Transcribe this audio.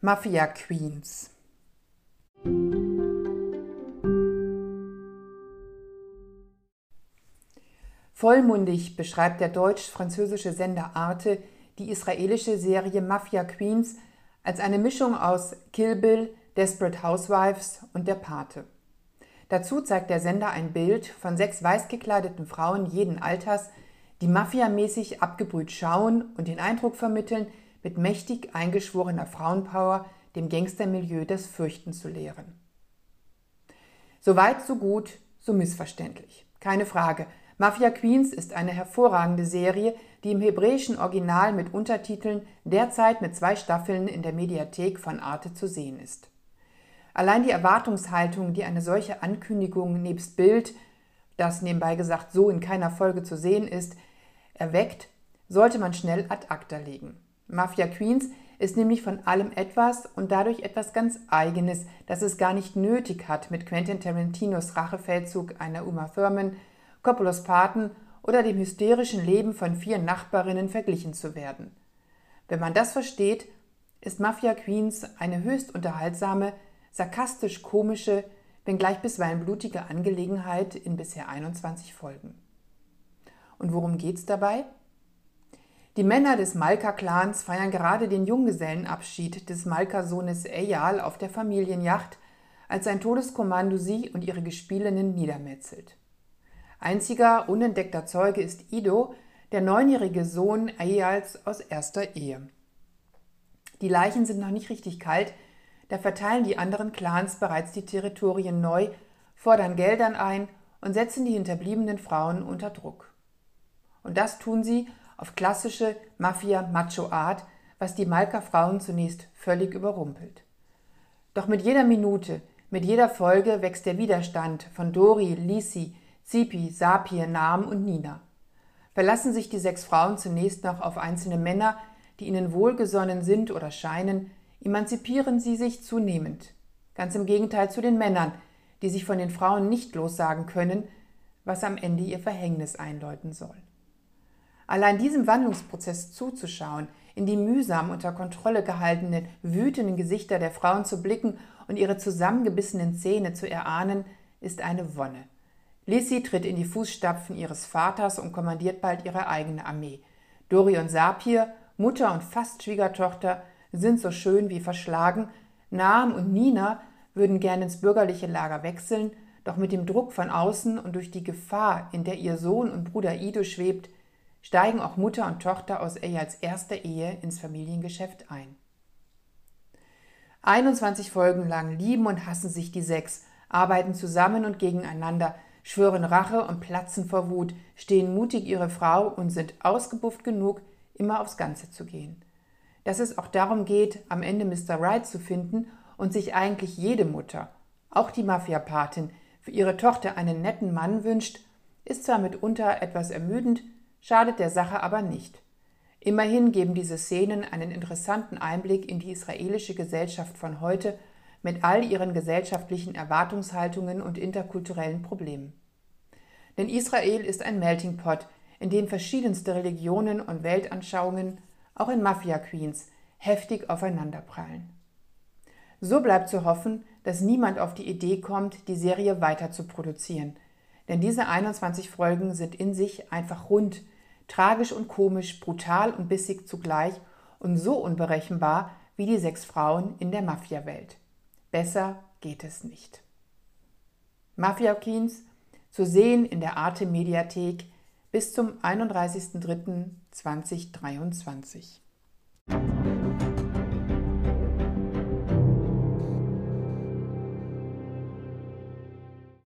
Mafia Queens Vollmundig beschreibt der deutsch-französische Sender Arte die israelische Serie Mafia Queens als eine Mischung aus Kill Bill, Desperate Housewives und Der Pate. Dazu zeigt der Sender ein Bild von sechs weiß gekleideten Frauen jeden Alters, die mafiamäßig abgebrüht schauen und den Eindruck vermitteln, mit mächtig eingeschworener Frauenpower dem Gangstermilieu das Fürchten zu lehren. So weit, so gut, so missverständlich. Keine Frage, Mafia Queens ist eine hervorragende Serie, die im hebräischen Original mit Untertiteln derzeit mit zwei Staffeln in der Mediathek von Arte zu sehen ist. Allein die Erwartungshaltung, die eine solche Ankündigung nebst Bild, das nebenbei gesagt so in keiner Folge zu sehen ist, erweckt, sollte man schnell ad acta legen. Mafia Queens ist nämlich von allem etwas und dadurch etwas ganz Eigenes, das es gar nicht nötig hat, mit Quentin Tarantinos Rachefeldzug einer Uma Thurman Coppolos Paten oder dem hysterischen Leben von vier Nachbarinnen verglichen zu werden. Wenn man das versteht, ist Mafia Queens eine höchst unterhaltsame, sarkastisch komische, wenngleich bisweilen blutige Angelegenheit in bisher 21 Folgen. Und worum geht's dabei? Die Männer des Malka-Clans feiern gerade den Junggesellenabschied des Malka-Sohnes Eyal auf der Familienjacht, als sein Todeskommando sie und ihre Gespielinnen niedermetzelt. Einziger unentdeckter Zeuge ist Ido, der neunjährige Sohn Eyals aus erster Ehe. Die Leichen sind noch nicht richtig kalt, da verteilen die anderen Clans bereits die Territorien neu, fordern Geldern ein und setzen die hinterbliebenen Frauen unter Druck. Und das tun sie auf klassische Mafia-Macho-Art, was die Malka-Frauen zunächst völlig überrumpelt. Doch mit jeder Minute, mit jeder Folge wächst der Widerstand von Dori, Lisi, Zipi, Sapir, Nam und Nina. Verlassen sich die sechs Frauen zunächst noch auf einzelne Männer, die ihnen wohlgesonnen sind oder scheinen, emanzipieren sie sich zunehmend. Ganz im Gegenteil zu den Männern, die sich von den Frauen nicht lossagen können, was am Ende ihr Verhängnis einläuten soll. Allein diesem Wandlungsprozess zuzuschauen, in die mühsam unter Kontrolle gehaltenen, wütenden Gesichter der Frauen zu blicken und ihre zusammengebissenen Zähne zu erahnen, ist eine Wonne. Lissy tritt in die Fußstapfen ihres Vaters und kommandiert bald ihre eigene Armee. Dori und Sapir, Mutter und fast Schwiegertochter, sind so schön wie verschlagen. Naam und Nina würden gern ins bürgerliche Lager wechseln, doch mit dem Druck von außen und durch die Gefahr, in der ihr Sohn und Bruder Ido schwebt, steigen auch Mutter und Tochter aus Eyals erster Ehe ins Familiengeschäft ein. 21 Folgen lang lieben und hassen sich die sechs, arbeiten zusammen und gegeneinander, schwören Rache und platzen vor Wut, stehen mutig ihre Frau und sind ausgebufft genug, immer aufs Ganze zu gehen. Dass es auch darum geht, am Ende Mr. Right zu finden und sich eigentlich jede Mutter, auch die Mafiapatin, für ihre Tochter einen netten Mann wünscht, ist zwar mitunter etwas ermüdend, schadet der Sache aber nicht. Immerhin geben diese Szenen einen interessanten Einblick in die israelische Gesellschaft von heute mit all ihren gesellschaftlichen Erwartungshaltungen und interkulturellen Problemen. Denn Israel ist ein Melting Pot, in dem verschiedenste Religionen und Weltanschauungen, auch in Mafia-Queens, heftig aufeinanderprallen. So bleibt zu hoffen, dass niemand auf die Idee kommt, die Serie weiter zu produzieren. Denn diese 21 Folgen sind in sich einfach rund, tragisch und komisch, brutal und bissig zugleich und so unberechenbar wie die sechs Frauen in der Mafia-Welt. Besser geht es nicht. Mafia Queens zu sehen in der Arte Mediathek bis zum 31.03.2023.